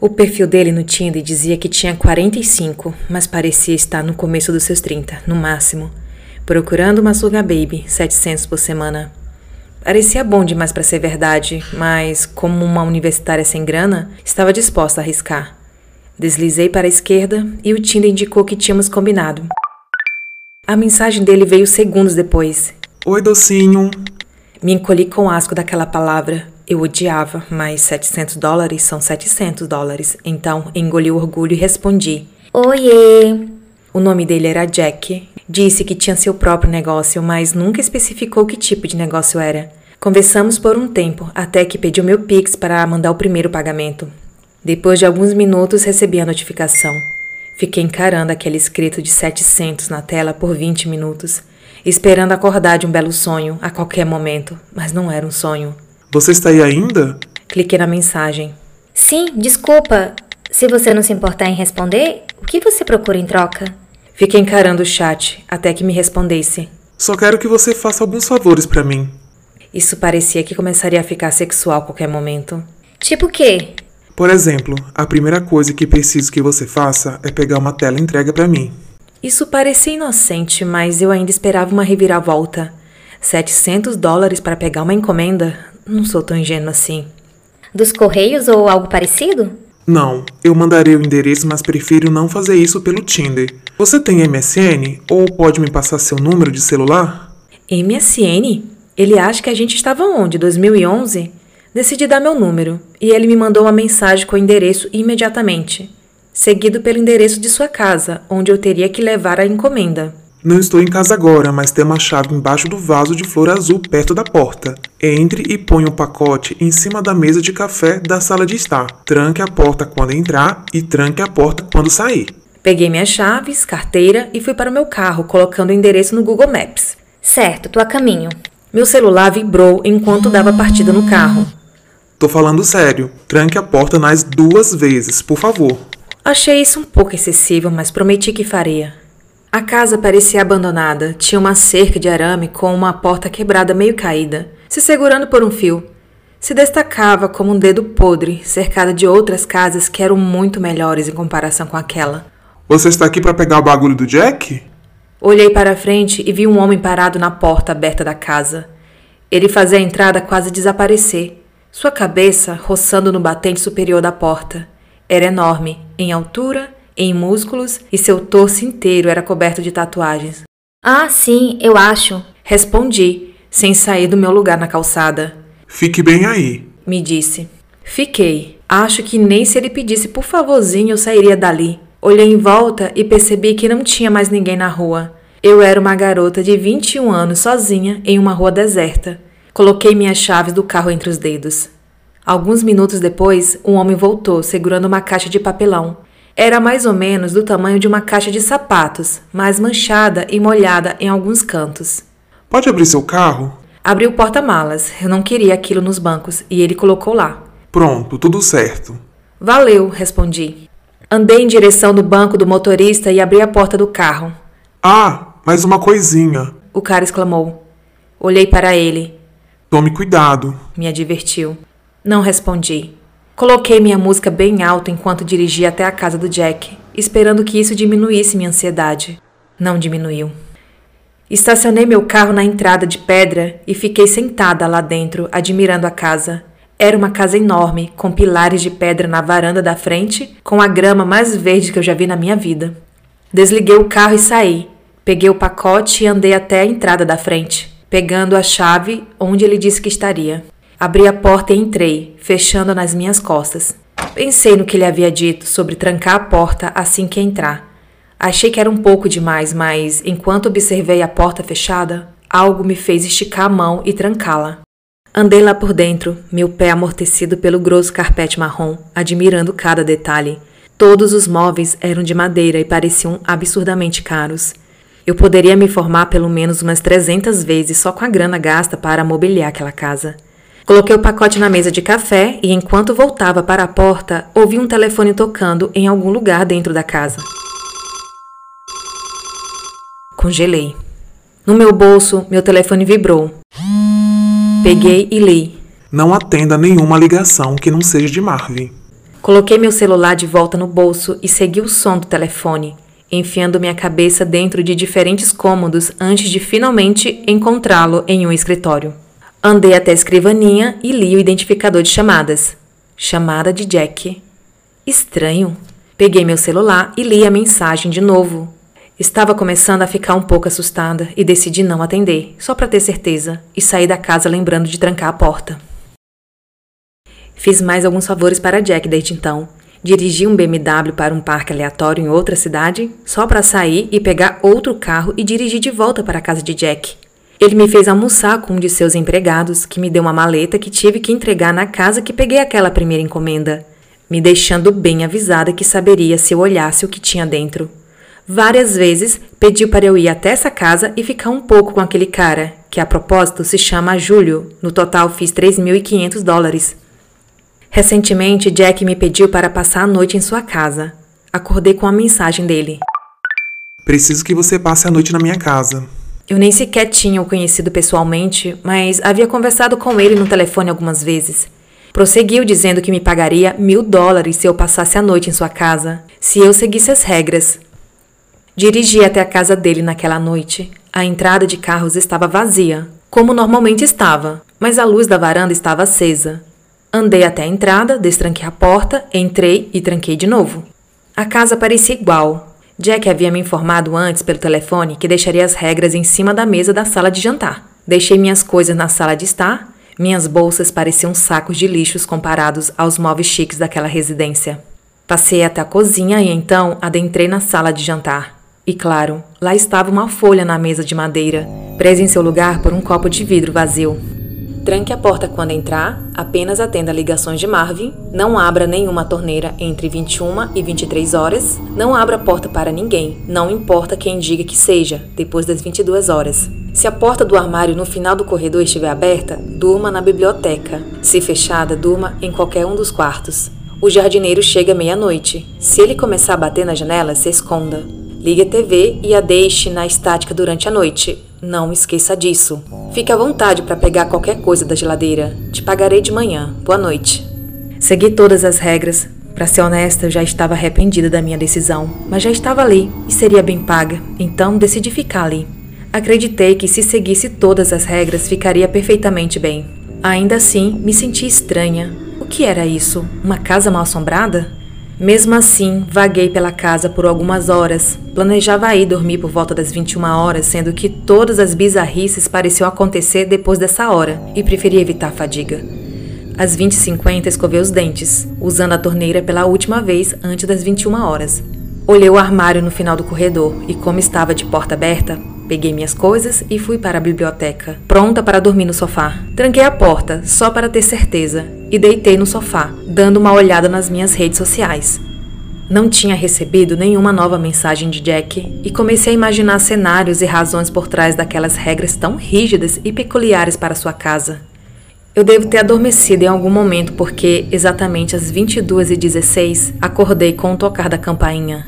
O perfil dele no Tinder dizia que tinha 45, mas parecia estar no começo dos seus 30, no máximo. Procurando uma sugar baby, 700 por semana. Parecia bom demais para ser verdade, mas como uma universitária sem grana, estava disposta a arriscar. Deslizei para a esquerda e o Tinder indicou que tínhamos combinado. A mensagem dele veio segundos depois. Oi, docinho. Me encolhi com asco daquela palavra. Eu odiava, mas 700 dólares são 700 dólares. Então engoli o orgulho e respondi: Oiê! O nome dele era Jack. Disse que tinha seu próprio negócio, mas nunca especificou que tipo de negócio era. Conversamos por um tempo, até que pediu meu Pix para mandar o primeiro pagamento. Depois de alguns minutos, recebi a notificação. Fiquei encarando aquele escrito de 700 na tela por 20 minutos, esperando acordar de um belo sonho a qualquer momento, mas não era um sonho. Você está aí ainda? Cliquei na mensagem. Sim, desculpa. Se você não se importar em responder, o que você procura em troca? Fiquei encarando o chat até que me respondesse. Só quero que você faça alguns favores para mim. Isso parecia que começaria a ficar sexual a qualquer momento. Tipo o quê? Por exemplo, a primeira coisa que preciso que você faça é pegar uma tela entrega para mim. Isso parecia inocente, mas eu ainda esperava uma reviravolta. 700 dólares para pegar uma encomenda? Não sou tão ingênuo assim. Dos correios ou algo parecido? Não, eu mandarei o endereço, mas prefiro não fazer isso pelo Tinder. Você tem MSN ou pode me passar seu número de celular? MSN? Ele acha que a gente estava onde? 2011? Decidi dar meu número e ele me mandou uma mensagem com o endereço imediatamente, seguido pelo endereço de sua casa, onde eu teria que levar a encomenda. Não estou em casa agora, mas tem uma chave embaixo do vaso de flor azul perto da porta. Entre e ponha o um pacote em cima da mesa de café da sala de estar. Tranque a porta quando entrar e tranque a porta quando sair. Peguei minhas chaves, carteira e fui para o meu carro, colocando o endereço no Google Maps. Certo, tô a caminho. Meu celular vibrou enquanto dava partida no carro. Tô falando sério. Tranque a porta nas duas vezes, por favor. Achei isso um pouco excessivo, mas prometi que faria. A casa parecia abandonada. Tinha uma cerca de arame com uma porta quebrada meio caída, se segurando por um fio. Se destacava como um dedo podre, cercada de outras casas que eram muito melhores em comparação com aquela. Você está aqui para pegar o bagulho do Jack? Olhei para a frente e vi um homem parado na porta aberta da casa. Ele fazia a entrada quase desaparecer sua cabeça roçando no batente superior da porta. Era enorme, em altura, em músculos, e seu torso inteiro era coberto de tatuagens. Ah, sim, eu acho. Respondi, sem sair do meu lugar na calçada. Fique bem aí, me disse. Fiquei. Acho que nem se ele pedisse por favorzinho eu sairia dali. Olhei em volta e percebi que não tinha mais ninguém na rua. Eu era uma garota de 21 anos sozinha em uma rua deserta. Coloquei minhas chaves do carro entre os dedos. Alguns minutos depois, um homem voltou segurando uma caixa de papelão. Era mais ou menos do tamanho de uma caixa de sapatos, mas manchada e molhada em alguns cantos. Pode abrir seu carro? Abri o porta-malas. Eu não queria aquilo nos bancos e ele colocou lá. Pronto, tudo certo. Valeu, respondi. Andei em direção do banco do motorista e abri a porta do carro. Ah, mais uma coisinha. O cara exclamou. Olhei para ele. Tome cuidado, me advertiu. Não respondi. Coloquei minha música bem alto enquanto dirigia até a casa do Jack, esperando que isso diminuísse minha ansiedade. Não diminuiu. Estacionei meu carro na entrada de pedra e fiquei sentada lá dentro, admirando a casa. Era uma casa enorme, com pilares de pedra na varanda da frente, com a grama mais verde que eu já vi na minha vida. Desliguei o carro e saí. Peguei o pacote e andei até a entrada da frente pegando a chave onde ele disse que estaria. Abri a porta e entrei, fechando nas minhas costas. Pensei no que ele havia dito sobre trancar a porta assim que entrar. Achei que era um pouco demais, mas enquanto observei a porta fechada, algo me fez esticar a mão e trancá-la. Andei lá por dentro, meu pé amortecido pelo grosso carpete marrom, admirando cada detalhe. Todos os móveis eram de madeira e pareciam absurdamente caros. Eu poderia me formar pelo menos umas 300 vezes só com a grana gasta para mobiliar aquela casa. Coloquei o pacote na mesa de café e, enquanto voltava para a porta, ouvi um telefone tocando em algum lugar dentro da casa. Congelei. No meu bolso, meu telefone vibrou. Peguei e li. Não atenda nenhuma ligação que não seja de Marvin. Coloquei meu celular de volta no bolso e segui o som do telefone, enfiando minha cabeça dentro de diferentes cômodos antes de finalmente encontrá-lo em um escritório. Andei até a escrivaninha e li o identificador de chamadas. Chamada de Jack. Estranho. Peguei meu celular e li a mensagem de novo. Estava começando a ficar um pouco assustada e decidi não atender, só para ter certeza, e saí da casa lembrando de trancar a porta. Fiz mais alguns favores para Jack desde então. Dirigi um BMW para um parque aleatório em outra cidade, só para sair e pegar outro carro e dirigir de volta para a casa de Jack. Ele me fez almoçar com um de seus empregados, que me deu uma maleta que tive que entregar na casa que peguei aquela primeira encomenda, me deixando bem avisada que saberia se eu olhasse o que tinha dentro. Várias vezes pediu para eu ir até essa casa e ficar um pouco com aquele cara, que a propósito se chama Júlio. No total fiz 3.500 dólares. Recentemente, Jack me pediu para passar a noite em sua casa. Acordei com a mensagem dele. Preciso que você passe a noite na minha casa. Eu nem sequer tinha o conhecido pessoalmente, mas havia conversado com ele no telefone algumas vezes. Prosseguiu dizendo que me pagaria mil dólares se eu passasse a noite em sua casa, se eu seguisse as regras. Dirigi até a casa dele naquela noite. A entrada de carros estava vazia, como normalmente estava, mas a luz da varanda estava acesa. Andei até a entrada, destranquei a porta, entrei e tranquei de novo. A casa parecia igual. Jack havia me informado antes pelo telefone que deixaria as regras em cima da mesa da sala de jantar. Deixei minhas coisas na sala de estar. Minhas bolsas pareciam sacos de lixos comparados aos móveis chiques daquela residência. Passei até a cozinha e então adentrei na sala de jantar. E claro, lá estava uma folha na mesa de madeira, presa em seu lugar por um copo de vidro vazio. Tranque a porta quando entrar, apenas atenda ligações de Marvin, não abra nenhuma torneira entre 21 e 23 horas, não abra a porta para ninguém, não importa quem diga que seja, depois das 22 horas. Se a porta do armário no final do corredor estiver aberta, durma na biblioteca. Se fechada, durma em qualquer um dos quartos. O jardineiro chega meia-noite. Se ele começar a bater na janela, se esconda. Ligue a TV e a deixe na estática durante a noite. Não esqueça disso. Fique à vontade para pegar qualquer coisa da geladeira. Te pagarei de manhã. Boa noite. Segui todas as regras. Para ser honesta, eu já estava arrependida da minha decisão, mas já estava ali e seria bem paga, então decidi ficar ali. Acreditei que se seguisse todas as regras ficaria perfeitamente bem. Ainda assim, me senti estranha. O que era isso? Uma casa mal assombrada? Mesmo assim, vaguei pela casa por algumas horas. Planejava ir dormir por volta das 21 horas, sendo que todas as bizarrices pareciam acontecer depois dessa hora, e preferi evitar a fadiga. Às 20h50 escovei os dentes, usando a torneira pela última vez antes das 21 horas. Olhei o armário no final do corredor e, como estava de porta aberta, Peguei minhas coisas e fui para a biblioteca, pronta para dormir no sofá. Tranquei a porta, só para ter certeza, e deitei no sofá, dando uma olhada nas minhas redes sociais. Não tinha recebido nenhuma nova mensagem de Jack e comecei a imaginar cenários e razões por trás daquelas regras tão rígidas e peculiares para sua casa. Eu devo ter adormecido em algum momento porque, exatamente às 22h16, acordei com o tocar da campainha.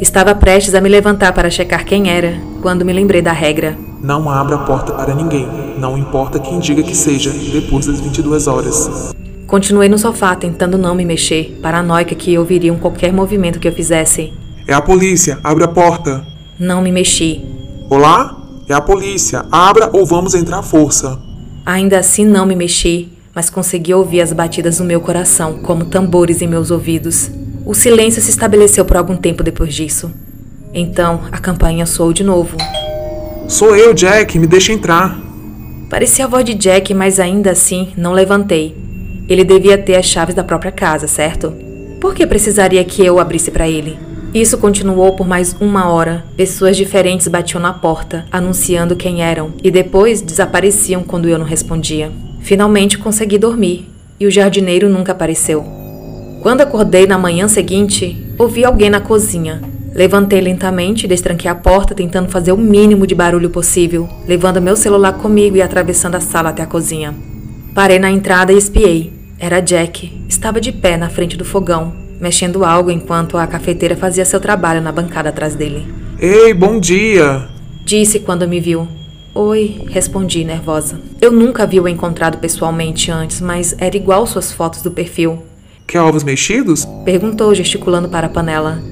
Estava prestes a me levantar para checar quem era, quando me lembrei da regra. Não abra a porta para ninguém, não importa quem diga que seja, depois das 22 horas. Continuei no sofá tentando não me mexer, paranoica que ouviriam qualquer movimento que eu fizesse. É a polícia, abre a porta. Não me mexi. Olá? É a polícia, abra ou vamos entrar à força. Ainda assim não me mexi, mas consegui ouvir as batidas do meu coração como tambores em meus ouvidos. O silêncio se estabeleceu por algum tempo depois disso. Então a campainha soou de novo. Sou eu, Jack, me deixa entrar. Parecia a voz de Jack, mas ainda assim não levantei. Ele devia ter as chaves da própria casa, certo? Por que precisaria que eu abrisse para ele? Isso continuou por mais uma hora. Pessoas diferentes batiam na porta, anunciando quem eram, e depois desapareciam quando eu não respondia. Finalmente consegui dormir, e o jardineiro nunca apareceu. Quando acordei na manhã seguinte, ouvi alguém na cozinha. Levantei lentamente e destranquei a porta, tentando fazer o mínimo de barulho possível, levando meu celular comigo e atravessando a sala até a cozinha. Parei na entrada e espiei. Era Jack. Estava de pé na frente do fogão, mexendo algo enquanto a cafeteira fazia seu trabalho na bancada atrás dele. Ei, bom dia! Disse quando me viu. Oi, respondi nervosa. Eu nunca vi o encontrado pessoalmente antes, mas era igual suas fotos do perfil. Quer ovos mexidos? Perguntou, gesticulando para a panela.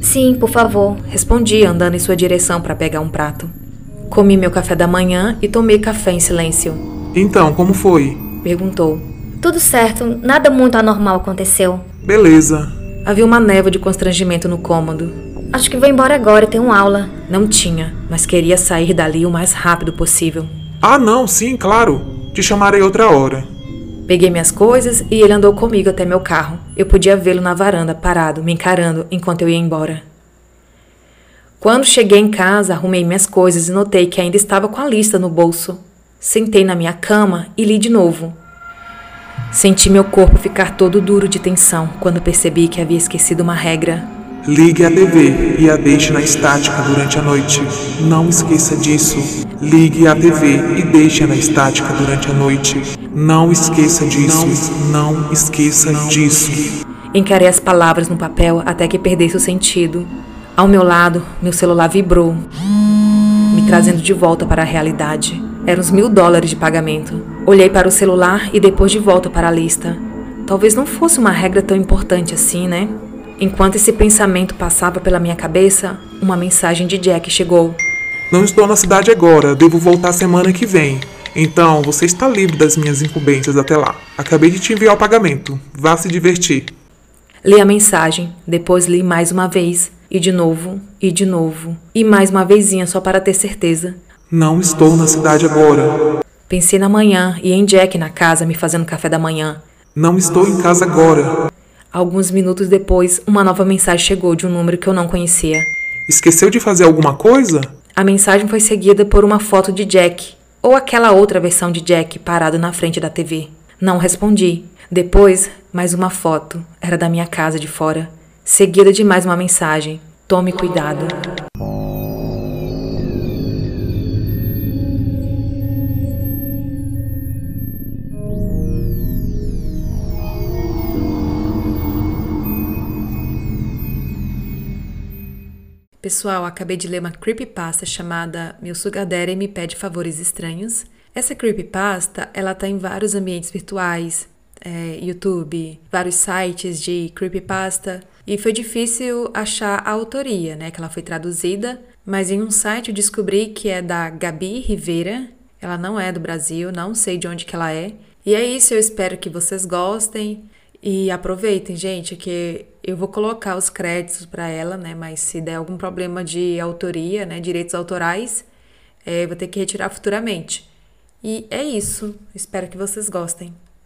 Sim, por favor. Respondi, andando em sua direção para pegar um prato. Comi meu café da manhã e tomei café em silêncio. Então, como foi? Perguntou. Tudo certo, nada muito anormal aconteceu. Beleza. Havia uma névoa de constrangimento no cômodo. Acho que vou embora agora, tenho aula. Não tinha, mas queria sair dali o mais rápido possível. Ah, não, sim, claro. Te chamarei outra hora. Peguei minhas coisas e ele andou comigo até meu carro. Eu podia vê-lo na varanda, parado, me encarando enquanto eu ia embora. Quando cheguei em casa, arrumei minhas coisas e notei que ainda estava com a lista no bolso. Sentei na minha cama e li de novo. Senti meu corpo ficar todo duro de tensão quando percebi que havia esquecido uma regra. Ligue a TV e a deixe na estática durante a noite. Não esqueça disso. Ligue a TV e deixe-a na estática durante a noite. Não esqueça disso. Não esqueça disso. Encarei as palavras no papel até que perdesse o sentido. Ao meu lado, meu celular vibrou, me trazendo de volta para a realidade. Eram os mil dólares de pagamento. Olhei para o celular e depois de volta para a lista. Talvez não fosse uma regra tão importante assim, né? Enquanto esse pensamento passava pela minha cabeça, uma mensagem de Jack chegou. Não estou na cidade agora, devo voltar semana que vem. Então, você está livre das minhas incumbências até lá. Acabei de te enviar o pagamento. Vá se divertir. Li a mensagem, depois li mais uma vez, e de novo, e de novo, e mais uma vezinha só para ter certeza. Não estou na cidade agora. Pensei na manhã e em Jack na casa me fazendo café da manhã. Não estou em casa agora. Alguns minutos depois, uma nova mensagem chegou de um número que eu não conhecia. Esqueceu de fazer alguma coisa? A mensagem foi seguida por uma foto de Jack, ou aquela outra versão de Jack parado na frente da TV. Não respondi. Depois, mais uma foto. Era da minha casa de fora. Seguida de mais uma mensagem. Tome cuidado. Pessoal, acabei de ler uma creepypasta chamada Meu Sugar Daddy me pede favores estranhos. Essa creepypasta, ela tá em vários ambientes virtuais, é, YouTube, vários sites de creepypasta, e foi difícil achar a autoria, né, que ela foi traduzida, mas em um site eu descobri que é da Gabi Rivera, ela não é do Brasil, não sei de onde que ela é. E é isso, eu espero que vocês gostem. E aproveitem, gente, que eu vou colocar os créditos para ela, né? Mas se der algum problema de autoria, né, direitos autorais, é, vou ter que retirar futuramente. E é isso. Espero que vocês gostem.